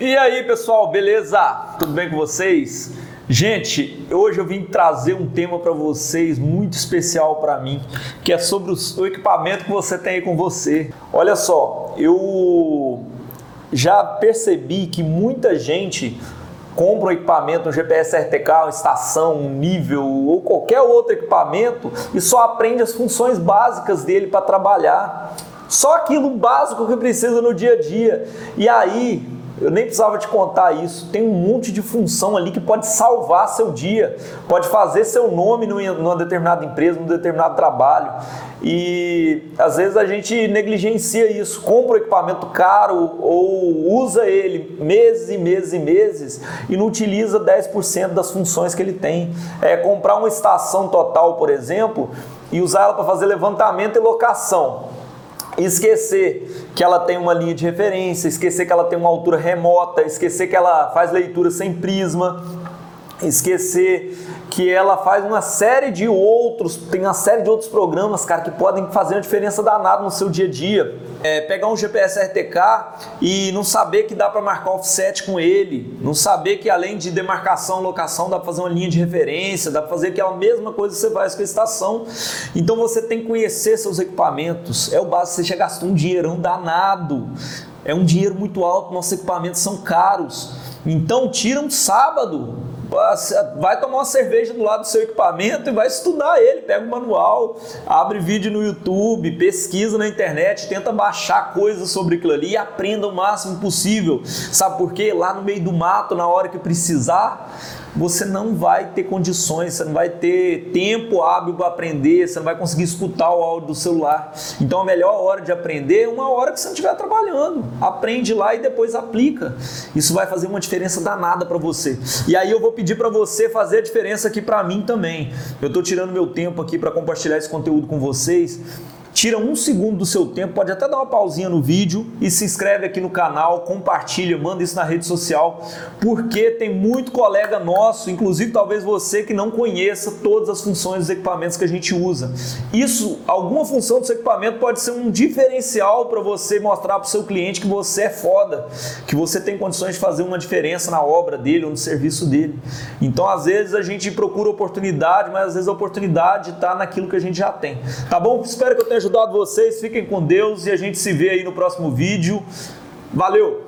E aí, pessoal, beleza? Tudo bem com vocês? Gente, hoje eu vim trazer um tema para vocês muito especial para mim, que é sobre o equipamento que você tem aí com você. Olha só, eu já percebi que muita gente compra um equipamento, um GPS RTK, uma estação, um nível ou qualquer outro equipamento e só aprende as funções básicas dele para trabalhar. Só aquilo básico que precisa no dia a dia. E aí, eu nem precisava te contar isso. Tem um monte de função ali que pode salvar seu dia, pode fazer seu nome numa determinada empresa, num determinado trabalho. E às vezes a gente negligencia isso, compra um equipamento caro ou usa ele meses e meses e meses e não utiliza 10% das funções que ele tem. É comprar uma estação total, por exemplo, e usar ela para fazer levantamento e locação esquecer que ela tem uma linha de referência, esquecer que ela tem uma altura remota, esquecer que ela faz leitura sem prisma, esquecer que ela faz uma série de outros, tem uma série de outros programas, cara, que podem fazer uma diferença danada no seu dia a dia. É, pegar um GPS RTK e não saber que dá para marcar offset com ele, não saber que além de demarcação, locação, dá para fazer uma linha de referência, dá para fazer aquela mesma coisa que você faz com a estação. Então você tem que conhecer seus equipamentos. É o básico, você já gastou um dinheirão danado. É um dinheiro muito alto, nossos equipamentos são caros. Então tira um sábado, vai tomar uma cerveja do lado do seu equipamento e vai estudar ele. Pega o manual, abre vídeo no YouTube, pesquisa na internet, tenta baixar coisas sobre aquilo ali e aprenda o máximo possível. Sabe por quê? Lá no meio do mato, na hora que precisar, você não vai ter condições, você não vai ter tempo hábil para aprender, você não vai conseguir escutar o áudio do celular. Então a melhor hora de aprender é uma hora que você não estiver trabalhando. Aprende lá e depois aplica. Isso vai fazer uma diferença danada para você. E aí eu vou pedir para você fazer a diferença aqui para mim também. Eu estou tirando meu tempo aqui para compartilhar esse conteúdo com vocês tira um segundo do seu tempo, pode até dar uma pausinha no vídeo e se inscreve aqui no canal, compartilha, manda isso na rede social, porque tem muito colega nosso, inclusive talvez você que não conheça todas as funções dos equipamentos que a gente usa. Isso, alguma função do seu equipamento pode ser um diferencial para você mostrar para o seu cliente que você é foda, que você tem condições de fazer uma diferença na obra dele ou no serviço dele. Então, às vezes a gente procura oportunidade, mas às vezes a oportunidade está naquilo que a gente já tem. Tá bom? Espero que eu tenha ajudado vocês. Fiquem com Deus e a gente se vê aí no próximo vídeo. Valeu!